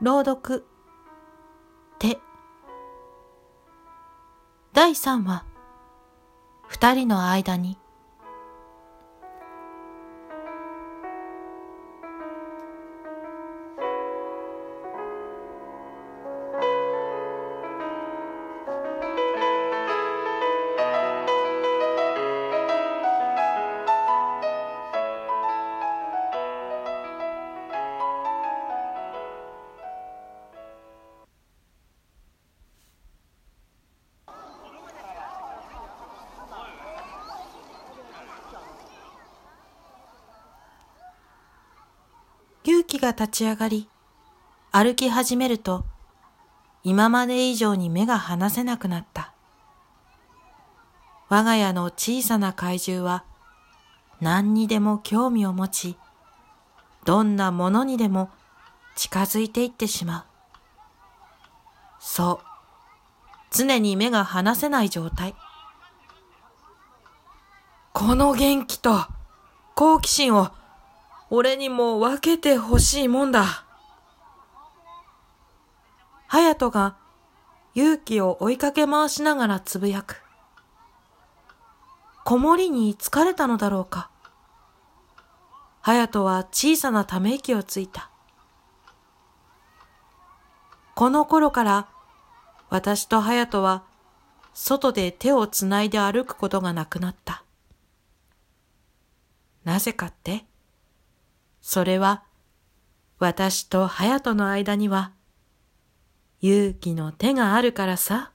朗読。手第3話。二人の間に。勇気が立ち上がり、歩き始めると、今まで以上に目が離せなくなった。我が家の小さな怪獣は、何にでも興味を持ち、どんなものにでも近づいていってしまう。そう。常に目が離せない状態。この元気と好奇心を俺にも分けてほしいもんだ。隼人が勇気を追いかけ回しながらつぶやく。子守に疲れたのだろうか。隼人は小さなため息をついた。この頃から私と隼人は外で手をつないで歩くことがなくなった。なぜかってそれは私と隼人の間には勇気の手があるからさ。